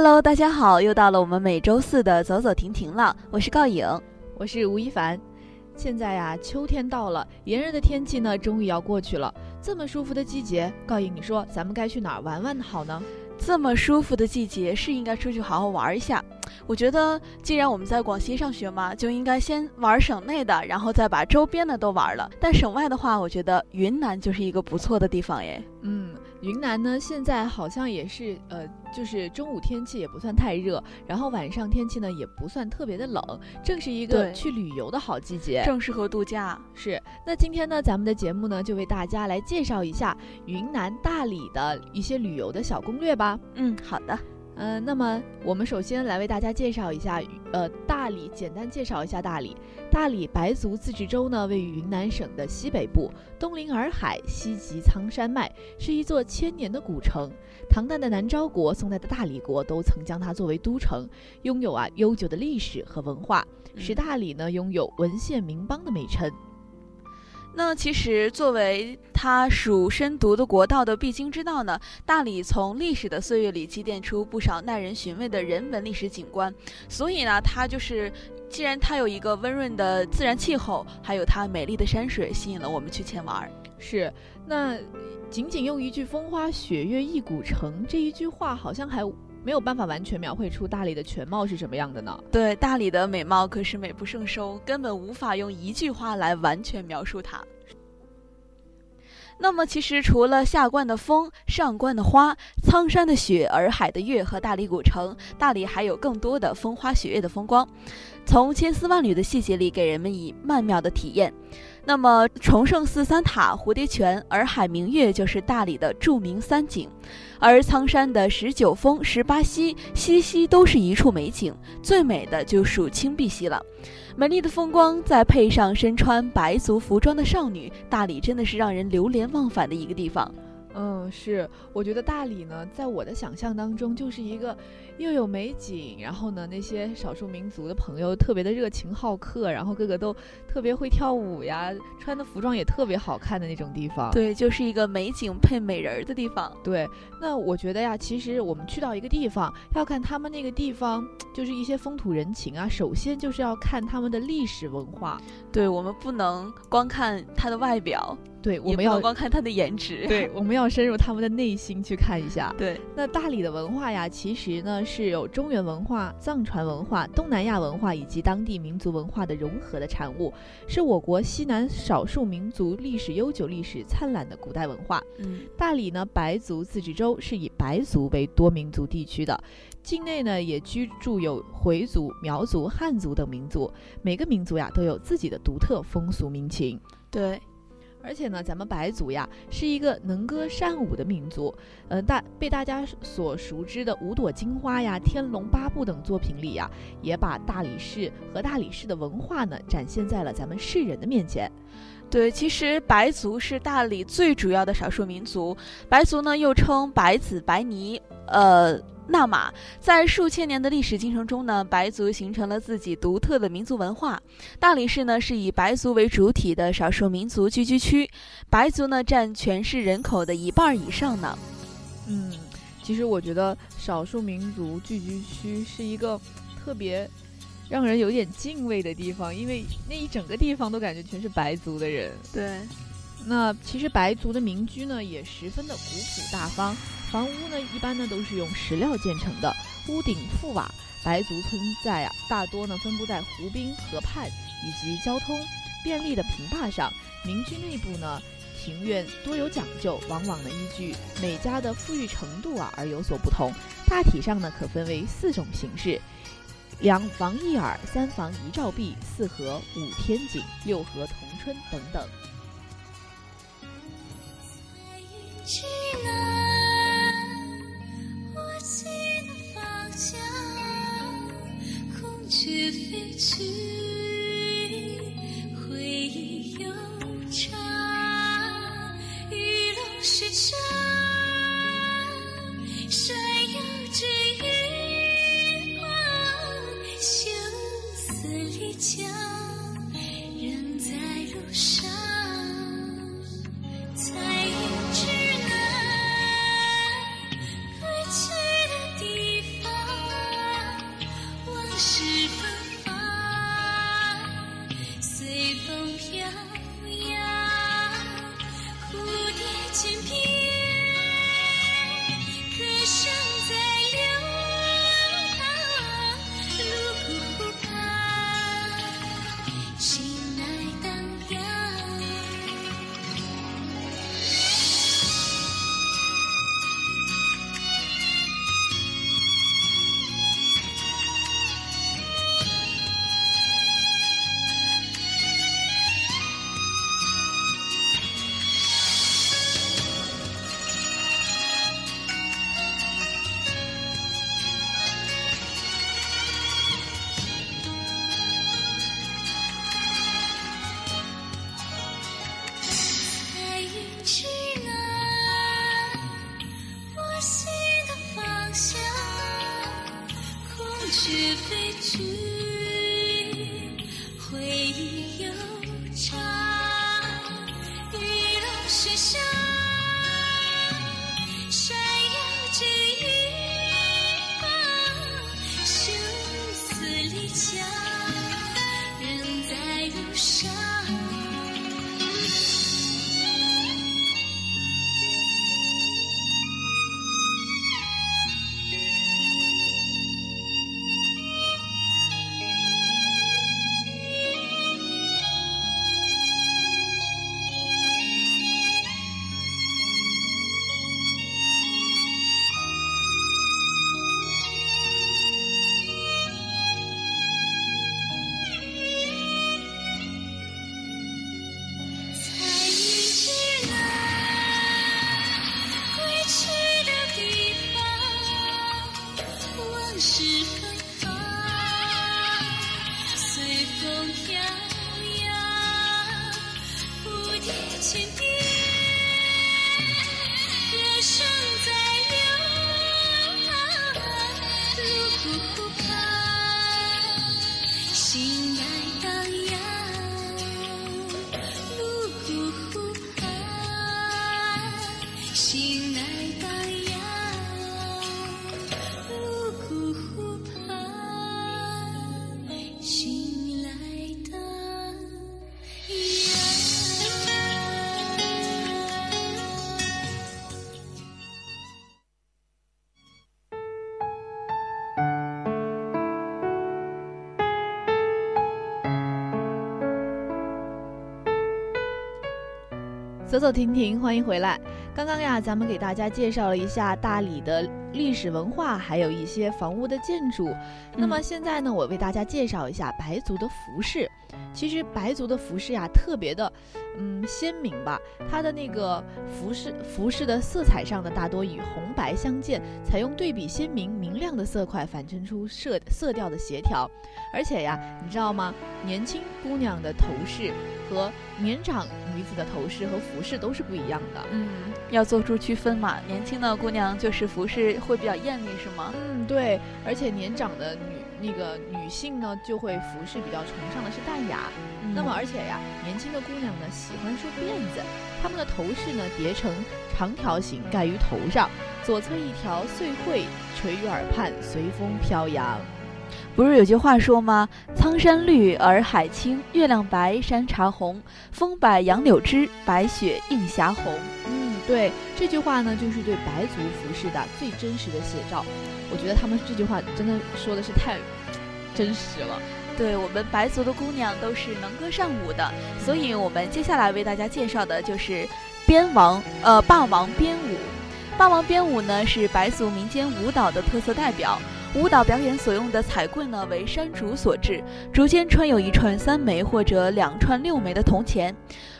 Hello，大家好，又到了我们每周四的走走停停了。我是告影，我是吴亦凡。现在呀，秋天到了，炎热的天气呢，终于要过去了。这么舒服的季节，告影，你说咱们该去哪儿玩玩好呢？这么舒服的季节，是应该出去好好玩一下。我觉得，既然我们在广西上学嘛，就应该先玩省内的，然后再把周边的都玩了。但省外的话，我觉得云南就是一个不错的地方耶。嗯，云南呢，现在好像也是呃，就是中午天气也不算太热，然后晚上天气呢也不算特别的冷，正是一个去旅游的好季节。正适合度假。是，那今天呢，咱们的节目呢，就为大家来介绍一下云南大理的一些旅游的小攻略吧。嗯，好的。呃，那么我们首先来为大家介绍一下，呃，大理，简单介绍一下大理。大理白族自治州呢，位于云南省的西北部，东临洱海，西及苍山脉，是一座千年的古城。唐代的南诏国、宋代的大理国都曾将它作为都城，拥有啊悠久的历史和文化，使大理呢拥有文献名邦的美称。那其实作为它属深读的国道的必经之道呢，大理从历史的岁月里积淀出不少耐人寻味的人文历史景观，所以呢，它就是既然它有一个温润的自然气候，还有它美丽的山水，吸引了我们去前玩。是，那仅仅用一句“风花雪月一古城”这一句话，好像还没有办法完全描绘出大理的全貌是什么样的呢？对，大理的美貌可是美不胜收，根本无法用一句话来完全描述它。那么，其实除了下关的风、上关的花、苍山的雪、洱海的月和大理古城，大理还有更多的风花雪月的风光，从千丝万缕的细节里给人们以曼妙的体验。那么，崇圣寺三塔、蝴蝶泉、洱海明月就是大理的著名三景，而苍山的十九峰、十八溪，西溪都是一处美景，最美的就属青碧溪了。美丽的风光，再配上身穿白族服装的少女，大理真的是让人流连忘返的一个地方。嗯，是，我觉得大理呢，在我的想象当中，就是一个又有美景，然后呢，那些少数民族的朋友特别的热情好客，然后个个都特别会跳舞呀，穿的服装也特别好看的那种地方。对，就是一个美景配美人儿的地方。对，那我觉得呀，其实我们去到一个地方，要看他们那个地方就是一些风土人情啊，首先就是要看他们的历史文化。对我们不能光看它的外表，对，我们要光看它的颜值。对，我们要深入他们的内心去看一下。对，那大理的文化呀，其实呢是有中原文化、藏传文化、东南亚文化以及当地民族文化的融合的产物，是我国西南少数民族历史悠久、历史灿烂的古代文化。嗯，大理呢，白族自治州是以白族为多民族地区的，境内呢也居住有回族、苗族、汉族等民族，每个民族呀都有自己的独特风俗民情。对，而且呢，咱们白族呀是一个能歌善舞的民族，呃，大被大家所熟知的《五朵金花》呀、《天龙八部》等作品里呀，也把大理市和大理市的文化呢展现在了咱们世人的面前。对，其实白族是大理最主要的少数民族，白族呢又称白子、白尼，呃。纳玛在数千年的历史进程中呢，白族形成了自己独特的民族文化。大理市呢是以白族为主体的少数民族聚居区，白族呢占全市人口的一半以上呢。嗯，其实我觉得少数民族聚居区是一个特别让人有点敬畏的地方，因为那一整个地方都感觉全是白族的人。对，那其实白族的民居呢也十分的古朴大方，房屋呢一般呢都是用石料建成的，屋顶覆瓦。白族村寨啊大多呢分布在湖滨、河畔以及交通便利的平坝上。民居内部呢庭院多有讲究，往往呢依据每家的富裕程度啊而有所不同。大体上呢可分为四种形式。两房一耳，三房一照壁，四合五天井，六合同春等等。也飞去。想走走停停，欢迎回来。刚刚呀，咱们给大家介绍了一下大理的历史文化，还有一些房屋的建筑。那么现在呢，我为大家介绍一下白族的服饰。其实白族的服饰呀，特别的，嗯，鲜明吧。它的那个服饰服饰的色彩上呢，大多以红白相间，采用对比鲜明、明亮的色块，反衬出色色调的协调。而且呀，你知道吗？年轻姑娘的头饰和年长女子的头饰和服饰都是不一样的。嗯，要做出区分嘛。年轻的姑娘就是服饰会比较艳丽，是吗？嗯，对。而且年长的女。那个女性呢，就会服饰比较崇尚的是淡雅。那么，而且呀，年轻的姑娘呢，喜欢梳辫子，她们的头饰呢叠成长条形盖于头上，左侧一条穗穗垂于耳畔，随风飘扬。不是有句话说吗？苍山绿，洱海青，月亮白，山茶红，风摆杨柳枝，白雪映霞红。嗯，对这句话呢，就是对白族服饰的最真实的写照。我觉得他们这句话真的说的是太真实了。对我们白族的姑娘都是能歌善舞的，所以我们接下来为大家介绍的就是边王呃霸王边舞。霸王边舞呢是白族民间舞蹈的特色代表。舞蹈表演所用的彩棍呢为山竹所制，竹间穿有一串三枚或者两串六枚的铜钱。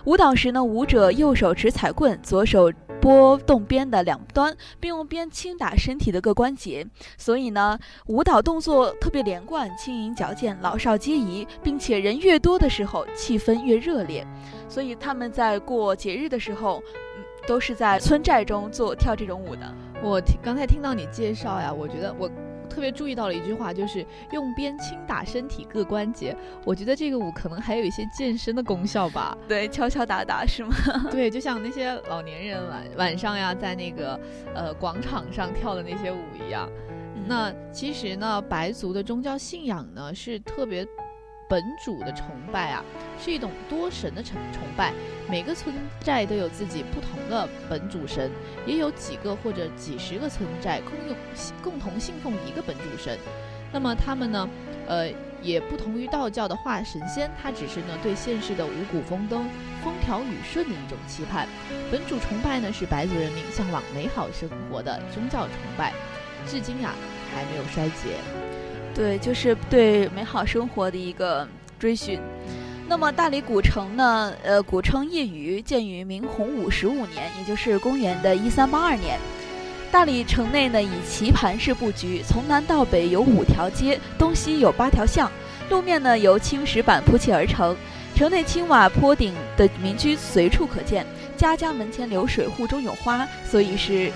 舞蹈时呢，舞者右手持彩棍，左手拨动鞭的两端，并用鞭轻打身体的各关节。所以呢，舞蹈动作特别连贯、轻盈矫健，老少皆宜，并且人越多的时候，气氛越热烈。所以他们在过节日的时候，嗯，都是在村寨中做跳这种舞的。我听刚才听到你介绍呀，我觉得我。特别注意到了一句话，就是用鞭轻打身体各关节。我觉得这个舞可能还有一些健身的功效吧。对，敲敲打打是吗？对，就像那些老年人晚晚上呀，在那个呃广场上跳的那些舞一样。那其实呢，白族的宗教信仰呢是特别。本主的崇拜啊，是一种多神的崇崇拜。每个村寨都有自己不同的本主神，也有几个或者几十个村寨共用共同信奉一个本主神。那么他们呢，呃，也不同于道教的化神仙，他只是呢对现世的五谷丰登、风调雨顺的一种期盼。本主崇拜呢是白族人民向往美好生活的宗教崇拜，至今呀还没有衰竭。对，就是对美好生活的一个追寻。那么大理古城呢？呃，古称夜雨，建于明洪武十五年，也就是公元的一三八二年。大理城内呢以棋盘式布局，从南到北有五条街，东西有八条巷，路面呢由青石板铺砌而成。城内青瓦坡顶的民居随处可见，家家门前流水，户中有花，所以是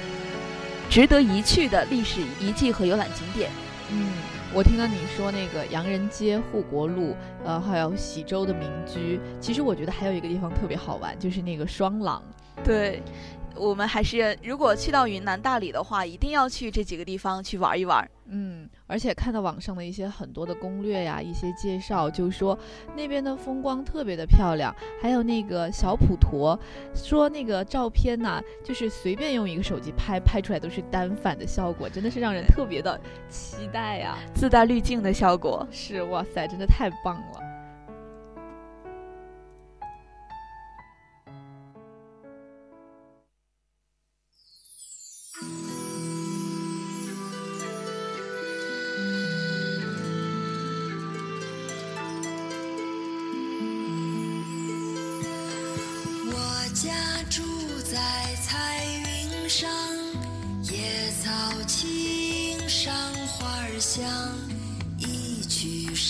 值得一去的历史遗迹和游览景点。嗯。我听到你说那个洋人街、护国路，呃，还有喜洲的民居。其实我觉得还有一个地方特别好玩，就是那个双廊。对。我们还是，如果去到云南大理的话，一定要去这几个地方去玩一玩。嗯，而且看到网上的一些很多的攻略呀，一些介绍，就说那边的风光特别的漂亮，还有那个小普陀，说那个照片呢，就是随便用一个手机拍，拍出来都是单反的效果，真的是让人特别的期待呀，自带滤镜的效果。是，哇塞，真的太棒了。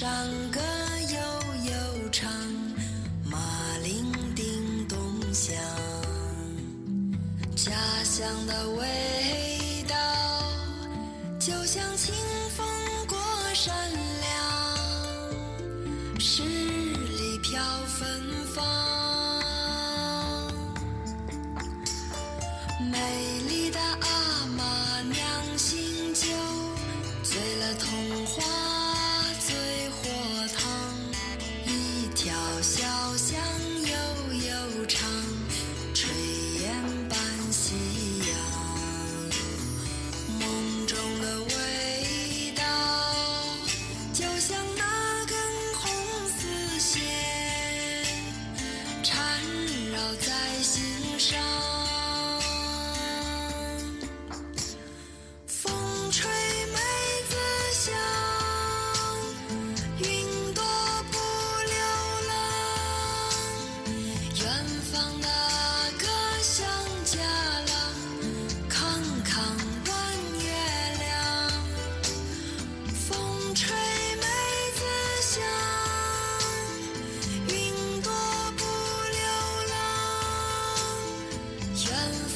山歌悠悠唱，马铃叮咚响，家乡的味道就像清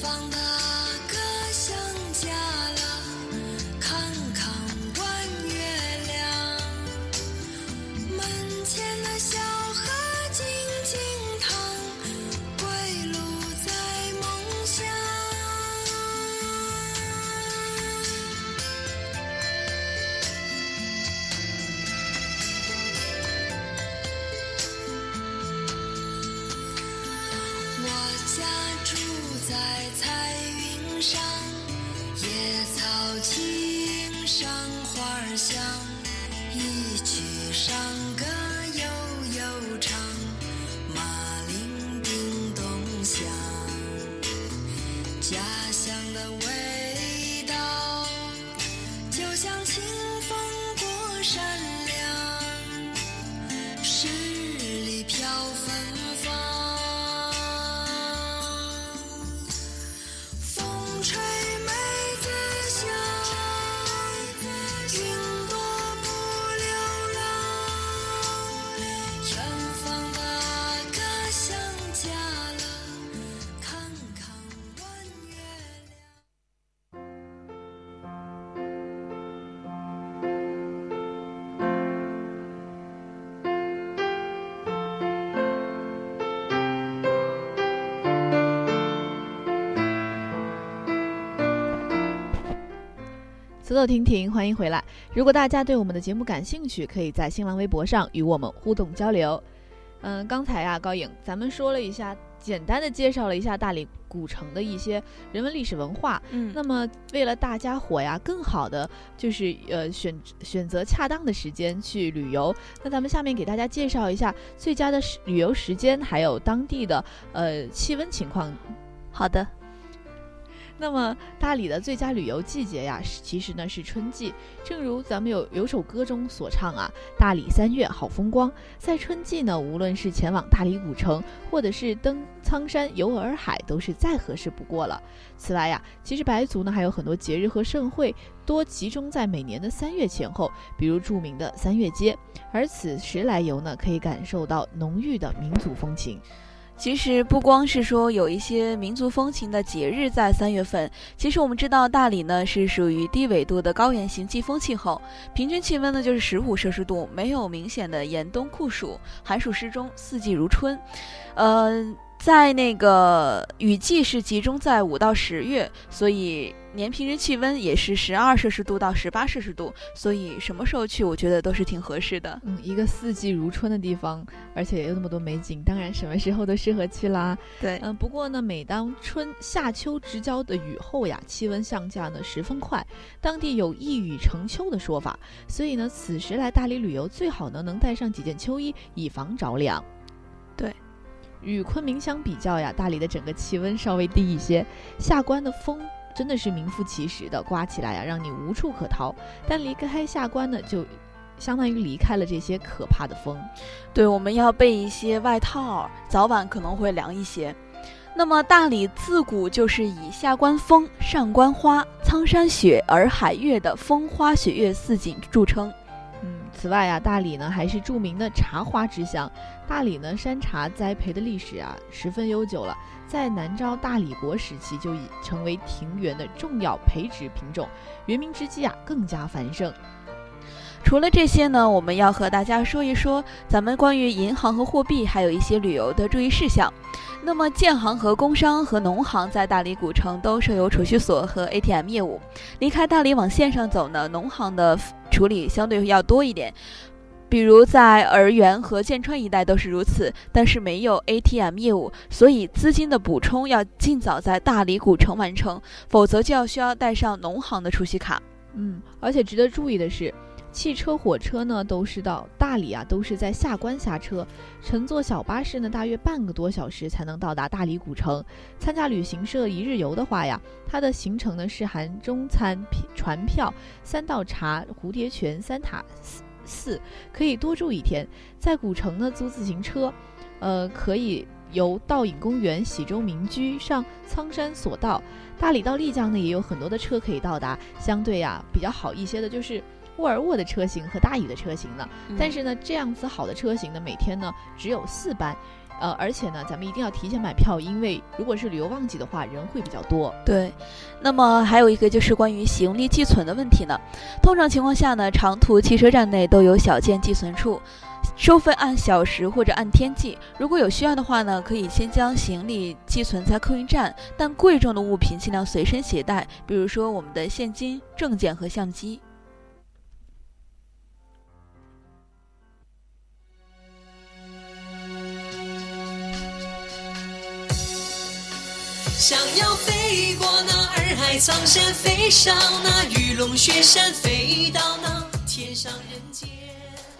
方的走走停停，欢迎回来。如果大家对我们的节目感兴趣，可以在新浪微博上与我们互动交流。嗯，刚才啊、高颖，咱们说了一下，简单的介绍了一下大理古城的一些人文历史文化。嗯那么，为了大家伙呀，更好的就是呃选选择恰当的时间去旅游，那咱们下面给大家介绍一下最佳的时旅游时间，还有当地的呃气温情况好的，那么大理的最佳旅游季节呀，其实呢是春季。正如咱们有有首歌中所唱啊，“大理三月好风光”。在春季呢，无论是前往大理古城，或者是登苍山、游洱海，都是再合适不过了。此外呀，其实白族呢还有很多节日和盛会，多集中在每年的三月前后，比如著名的三月街。而此时来游呢，可以感受到浓郁的民族风情。其实不光是说有一些民族风情的节日在三月份，其实我们知道大理呢是属于低纬度的高原型季风气候，平均气温呢就是十五摄氏度，没有明显的严冬酷暑，寒暑适中，四季如春。呃，在那个雨季是集中在五到十月，所以年平均气温也是十二摄氏度到十八摄氏度，所以什么时候去，我觉得都是挺合适的。嗯，一个四季如春的地方，而且也有那么多美景，当然什么时候都适合去啦。对嗯，不过呢，每当春夏秋之交的雨后呀，气温下降价呢十分快，当地有一雨成秋的说法，所以呢，此时来大理旅游最好呢能带上几件秋衣，以防着凉。对。与昆明相比较呀，大理的整个气温稍微低一些，下关的风真的是名副其实的刮起来呀，让你无处可逃。但离开下关呢，就相当于离开了这些可怕的风。对，我们要备一些外套，早晚可能会凉一些。那么大理自古就是以下关风、上关花、苍山雪、洱海月的风花雪月四景著称。此外啊，大理呢还是著名的茶花之乡。大理呢山茶栽培的历史啊十分悠久了，在南诏大理国时期就已成为庭园的重要培植品种，元明之际啊更加繁盛。除了这些呢，我们要和大家说一说咱们关于银行和货币，还有一些旅游的注意事项。那么，建行和工商和农行在大理古城都设有储蓄所和 ATM 业务。离开大理往线上走呢，农行的处理相对要多一点，比如在洱源和剑川一带都是如此，但是没有 ATM 业务，所以资金的补充要尽早在大理古城完成，否则就要需要带上农行的储蓄卡。嗯，而且值得注意的是。汽车、火车呢，都是到大理啊，都是在下关下车。乘坐小巴士呢，大约半个多小时才能到达大理古城。参加旅行社一日游的话呀，它的行程呢是含中餐、船票、三道茶、蝴蝶泉、三塔寺，可以多住一天。在古城呢，租自行车，呃，可以由倒影公园、喜洲民居上苍山索道。大理到丽江呢，也有很多的车可以到达，相对呀比较好一些的就是。沃尔沃的车型和大宇的车型呢，嗯但是呢，这样子好的车型呢，每天呢只有四班，呃，而且呢，咱们一定要提前买票，因为如果是旅游旺季的话，人会比较多。对，那么还有一个就是关于行李寄存的问题呢。通常情况下呢，长途汽车站内都有小件寄存处，收费按小时或者按天计。如果有需要的话呢，可以先将行李寄存在客运站，但贵重的物品尽量随身携带，比如说我们的现金、证件和相机。想要飞过那洱海苍山，飞上那玉龙雪山，飞到那天上人间。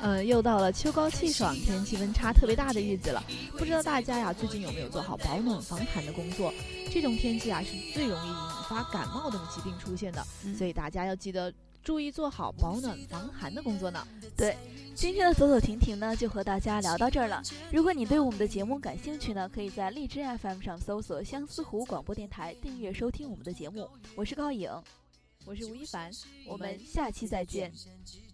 呃，又到了秋高气爽、天气温差特别大的日子了。不知道大家呀，最近有没有做好保暖防寒的工作？这种天气啊，是最容易引发感冒等疾病出现的，所以大家要记得注意做好保暖防寒的工作呢。对，今天的走走停停呢，就和大家聊到这儿了。如果你对我们的节目感兴趣呢，可以在荔枝 FM 上搜索相思湖广播电台，订阅收听我们的节目。我是高颖，我是吴亦凡，我们下期再见。见。